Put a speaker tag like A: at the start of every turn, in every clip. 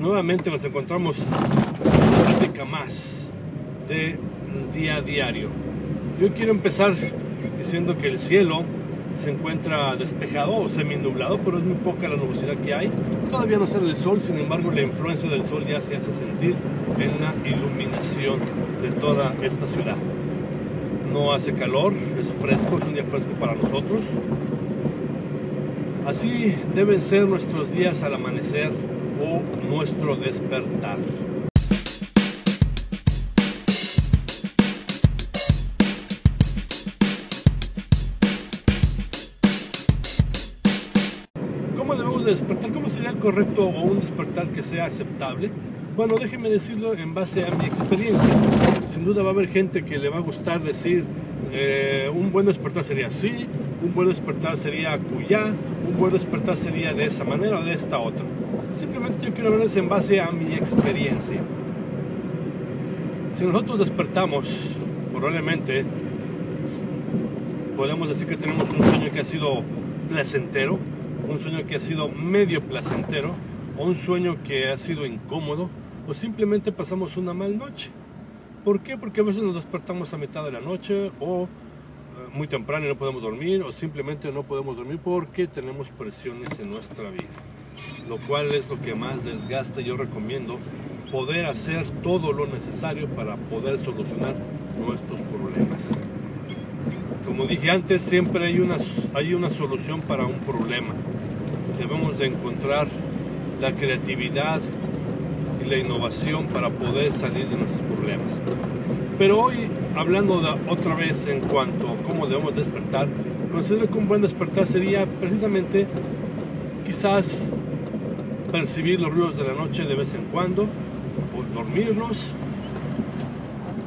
A: Nuevamente nos encontramos en una plática más de día a diario. Yo quiero empezar diciendo que el cielo se encuentra despejado o semi-nublado, pero es muy poca la nubosidad que hay. Todavía no sale el sol, sin embargo la influencia del sol ya se hace sentir en la iluminación de toda esta ciudad. No hace calor, es fresco, es un día fresco para nosotros. Así deben ser nuestros días al amanecer o nuestro despertar. ¿Cómo debemos de despertar? ¿Cómo sería el correcto o un despertar que sea aceptable? Bueno, déjeme decirlo en base a mi experiencia. Sin duda va a haber gente que le va a gustar decir eh, un buen despertar sería así, un buen despertar sería cuyá, un buen despertar sería de esa manera o de esta otra. Simplemente yo quiero verles en base a mi experiencia. Si nosotros despertamos, probablemente podemos decir que tenemos un sueño que ha sido placentero, un sueño que ha sido medio placentero, o un sueño que ha sido incómodo, o simplemente pasamos una mal noche. ¿Por qué? Porque a veces nos despertamos a mitad de la noche o muy temprano y no podemos dormir, o simplemente no podemos dormir porque tenemos presiones en nuestra vida. Lo cual es lo que más desgasta. Yo recomiendo poder hacer todo lo necesario para poder solucionar nuestros problemas. Como dije antes, siempre hay una, hay una solución para un problema. Debemos de encontrar la creatividad y la innovación para poder salir de nuestros problemas. Pero hoy, hablando de, otra vez en cuanto a cómo debemos despertar, considero que un buen despertar sería precisamente quizás percibir los ruidos de la noche de vez en cuando, dormirnos,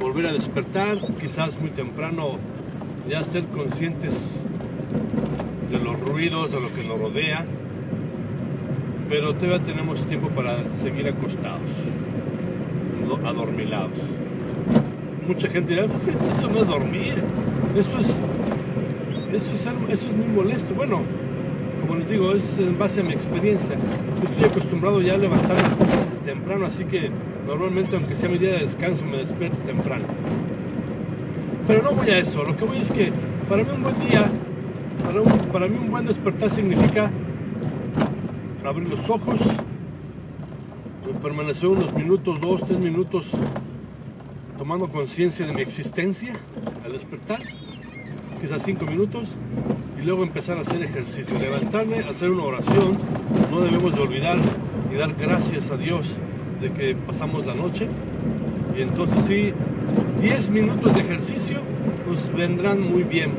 A: volver a despertar, quizás muy temprano ya ser conscientes de los ruidos, de lo que nos rodea, pero todavía tenemos tiempo para seguir acostados. Adormilados. Mucha gente dirá, eso no es dormir, eso es, eso es, muy molesto. Bueno, como les digo, es en base a mi experiencia. Yo estoy acostumbrado ya a levantarme temprano, así que normalmente, aunque sea mi día de descanso, me despierto temprano. Pero no voy a eso, lo que voy es que para mí un buen día, para, para mí un buen despertar significa abrir los ojos, permanecer unos minutos, dos, tres minutos, tomando conciencia de mi existencia al despertar, quizás cinco minutos, y luego empezar a hacer ejercicio, levantarme, hacer una oración, no debemos de olvidar y dar gracias a Dios de que pasamos la noche, y entonces sí, 10 minutos de ejercicio nos vendrán muy bien.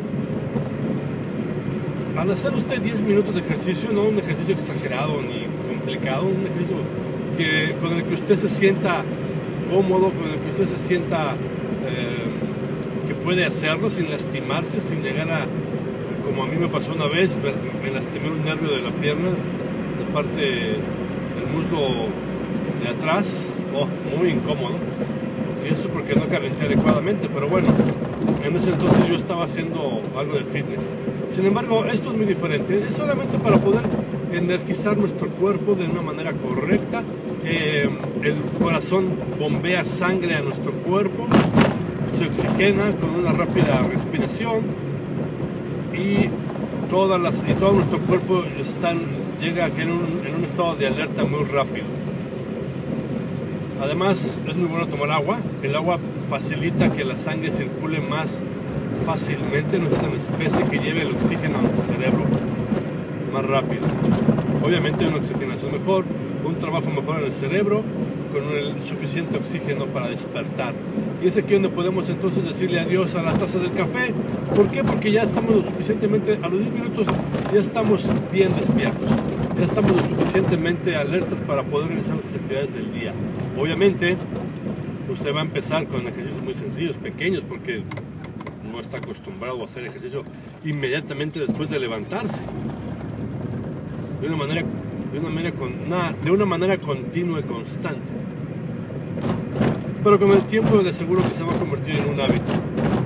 A: Al hacer usted 10 minutos de ejercicio, no un ejercicio exagerado ni complicado, un ejercicio con el que usted se sienta cómodo, con el que usted se sienta eh, que puede hacerlo sin lastimarse, sin llegar a, como a mí me pasó una vez, me, me lastimé un nervio de la pierna, de parte del muslo de atrás, oh, muy incómodo. Y eso porque no calenté adecuadamente, pero bueno, en ese entonces yo estaba haciendo algo de fitness. Sin embargo, esto es muy diferente, es solamente para poder energizar nuestro cuerpo de una manera correcta. Eh, el corazón bombea sangre a nuestro cuerpo, se oxigena con una rápida respiración y, todas las, y todo nuestro cuerpo están, llega en un, en un estado de alerta muy rápido. Además, es muy bueno tomar agua. El agua facilita que la sangre circule más fácilmente, no es especie que lleve el oxígeno a nuestro cerebro más rápido. Obviamente una oxigenación mejor, un trabajo mejor en el cerebro, con el suficiente oxígeno para despertar. Y es aquí donde podemos entonces decirle adiós a la taza del café. ¿Por qué? Porque ya estamos lo suficientemente, a los 10 minutos ya estamos bien despiertos. Ya estamos lo suficientemente alertas para poder realizar nuestras actividades del día. Obviamente, usted va a empezar con ejercicios muy sencillos, pequeños, porque no está acostumbrado a hacer ejercicio inmediatamente después de levantarse. De una manera, de una manera, con, de una manera continua y constante. Pero con el tiempo le aseguro que se va a convertir en un hábito.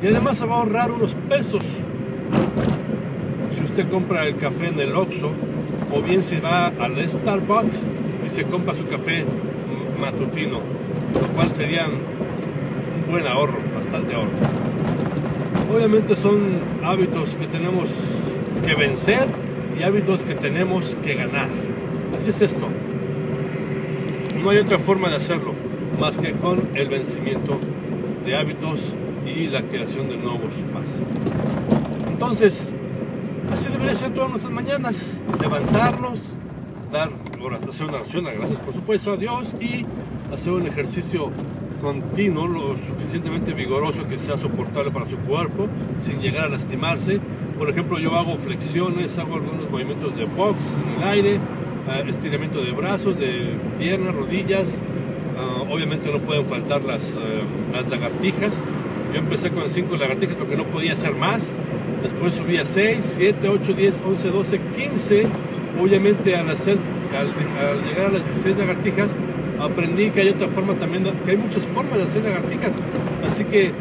A: Y además se va a ahorrar unos pesos. Si usted compra el café en el Oxxo, o bien si va al Starbucks y se compra su café matutino, lo cual sería un buen ahorro, bastante ahorro. Obviamente son hábitos que tenemos que vencer y hábitos que tenemos que ganar. Así es esto. No hay otra forma de hacerlo más que con el vencimiento de hábitos y la creación de nuevos más. Entonces, así debería ser todas nuestras mañanas. Levantarnos, dar hacer una oración, gracias por supuesto a Dios y hacer un ejercicio continuo, lo suficientemente vigoroso que sea soportable para su cuerpo, sin llegar a lastimarse. Por ejemplo, yo hago flexiones, hago algunos movimientos de box en el aire, eh, estiramiento de brazos, de piernas, rodillas. Ah, obviamente no pueden faltar las, eh, las lagartijas. Yo empecé con 5 lagartijas porque no podía hacer más. Después subí a 6, 7, 8, 10, 11, 12, 15. Obviamente al, hacer, al, al llegar a las 16 lagartijas aprendí que hay otra forma también, que hay muchas formas de hacer lagartijas. Así que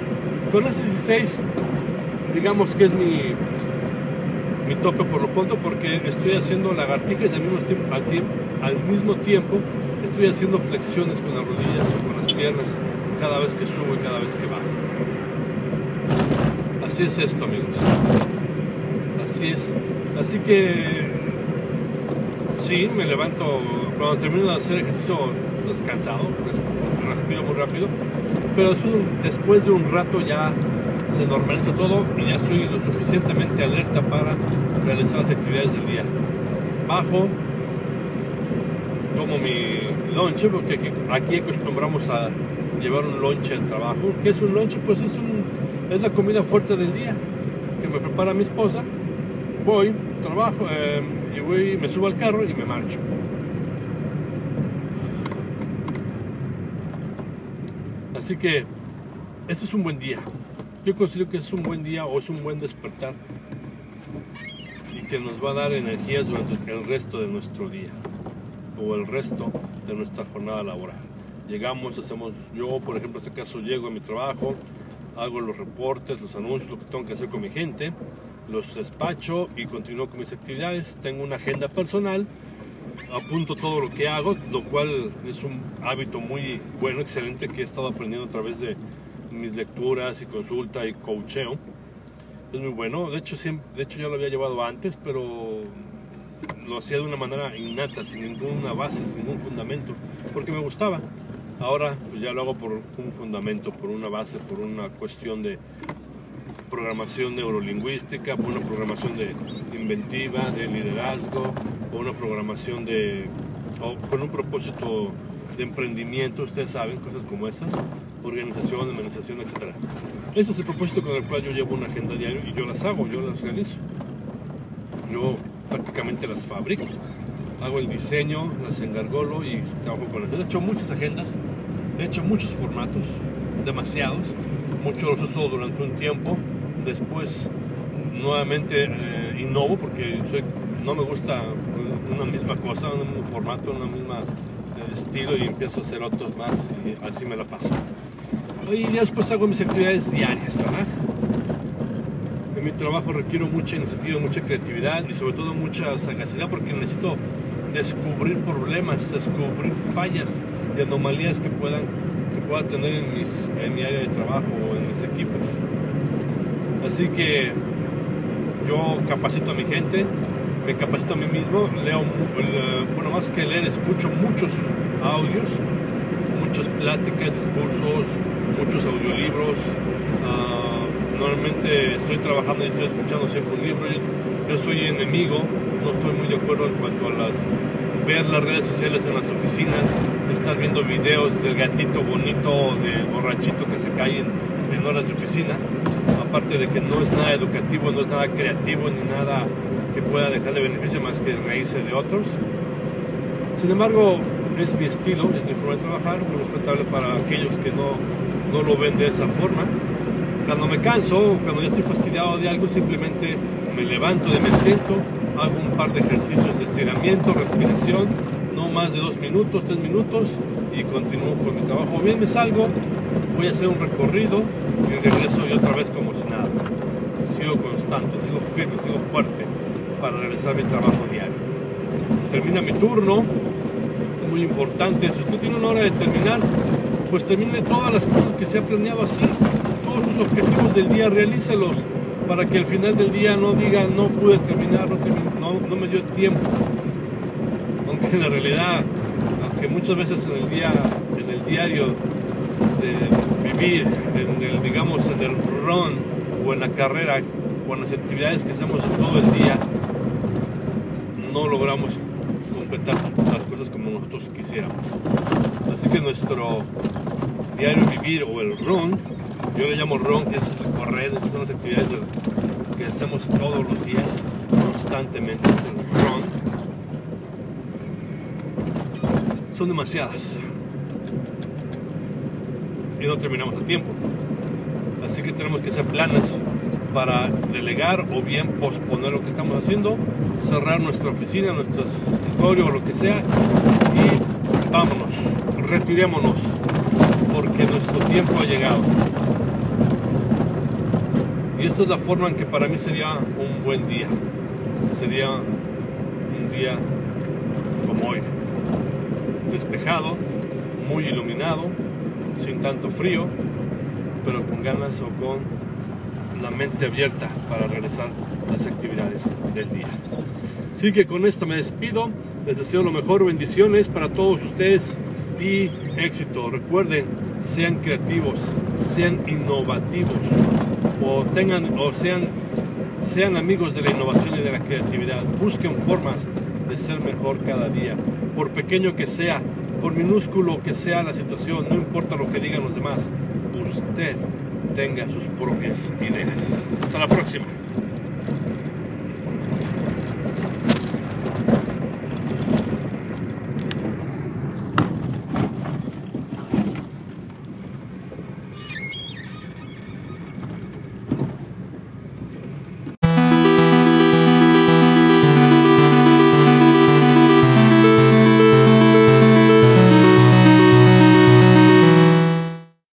A: con ese 16, digamos que es mi, mi tope por lo pronto, porque estoy haciendo lagartijas y al mismo, tiempo, al, mismo tiempo estoy haciendo flexiones con las rodillas o con las piernas cada vez que subo y cada vez que bajo. Así es esto, amigos. Así es. Así que sí, me levanto cuando termino de hacer ejercicio descansado, respiro muy rápido, pero después de un rato ya se normaliza todo y ya estoy lo suficientemente alerta para realizar las actividades del día. Bajo, tomo mi lonche, porque aquí, acostumbramos a llevar un lonche al trabajo. ¿Qué es un lonche? Pues es, un, es la comida fuerte del día que me prepara mi esposa. Voy, trabajo eh, me subo al carro y me marcho. Así que este es un buen día. Yo considero que es un buen día o es un buen despertar y que nos va a dar energías durante el resto de nuestro día o el resto de nuestra jornada laboral. Llegamos, hacemos, yo por ejemplo en este caso llego a mi trabajo, hago los reportes, los anuncios, lo que tengo que hacer con mi gente, los despacho y continúo con mis actividades. Tengo una agenda personal apunto todo lo que hago, lo cual es un hábito muy bueno, excelente que he estado aprendiendo a través de mis lecturas y consulta y coacheo. Es muy bueno, de hecho, siempre, de hecho ya lo había llevado antes, pero lo hacía de una manera innata, sin ninguna base, sin ningún fundamento, porque me gustaba. Ahora pues ya lo hago por un fundamento, por una base, por una cuestión de programación neurolingüística, por una programación de inventiva, de liderazgo, o una programación de, o con un propósito de emprendimiento, ustedes saben, cosas como esas, organización, administración, etc. Ese es el propósito con el cual yo llevo una agenda diaria y yo las hago, yo las realizo. Yo prácticamente las fabrico. Hago el diseño, las engargolo y trabajo con ellas. He hecho muchas agendas, he hecho muchos formatos, demasiados. Muchos los uso durante un tiempo. Después nuevamente eh, innovo porque no me gusta una misma cosa, un mismo formato, un mismo eh, estilo y empiezo a hacer otros más y así me la paso. Y después hago mis actividades diarias, ¿verdad? En mi trabajo requiero mucha iniciativa, mucha creatividad y sobre todo mucha sagacidad porque necesito descubrir problemas, descubrir fallas y anomalías que puedan que pueda tener en, mis, en mi área de trabajo o en mis equipos. Así que yo capacito a mi gente, me capacito a mí mismo, leo, bueno, más que leer, escucho muchos audios, muchas pláticas, discursos, muchos audiolibros. Ah, normalmente estoy trabajando y estoy escuchando siempre un libro. Yo, soy enemigo, no estoy muy de acuerdo en cuanto a las ver las redes sociales en las oficinas, estar viendo videos del gatito bonito, del borrachito que se cae en, en horas de oficina. Aparte de que no es nada educativo, no es nada creativo ni nada que pueda dejar de beneficio más que reírse de otros. Sin embargo, es mi estilo, es mi forma de trabajar, muy respetable para aquellos que no, no lo ven de esa forma. Cuando me canso, cuando ya estoy fastidiado de algo, simplemente me levanto de me siento, hago un par de ejercicios de estiramiento, respiración, no más de dos minutos, tres minutos, y continúo con mi trabajo. Bien, me salgo, voy a hacer un recorrido y regreso y otra vez como si nada. Sigo constante, sigo firme, sigo fuerte para realizar mi trabajo diario. Termina mi turno, muy importante. Si usted tiene una hora de terminar, pues termine todas las cosas que se ha planeado hacer. Todos sus objetivos del día, realícelos para que al final del día no diga no pude terminar, no, no, me dio tiempo. Aunque en la realidad, aunque muchas veces en el día, en el diario de vivir, en el, digamos, en el run o en la carrera o en las actividades que hacemos todo el día, no logramos completar las cosas como nosotros quisiéramos. Así que nuestro diario vivir o el run, yo le llamo run, que es correr, esas son las actividades que hacemos todos los días, constantemente, es el run. Son demasiadas. Y no terminamos a tiempo. Así que tenemos que hacer planes para delegar o bien posponer lo que estamos haciendo, cerrar nuestra oficina, nuestro escritorio o lo que sea y vámonos, retirémonos porque nuestro tiempo ha llegado. Y esta es la forma en que para mí sería un buen día. Sería un día como hoy. Despejado, muy iluminado, sin tanto frío, pero con ganas o con la mente abierta para a las actividades del día. Así que con esto me despido. Les deseo lo mejor, bendiciones para todos ustedes y éxito. Recuerden, sean creativos, sean innovativos o tengan o sean sean amigos de la innovación y de la creatividad. Busquen formas de ser mejor cada día, por pequeño que sea, por minúsculo que sea la situación, no importa lo que digan los demás, usted tenga sus propias ideas. Hasta la próxima.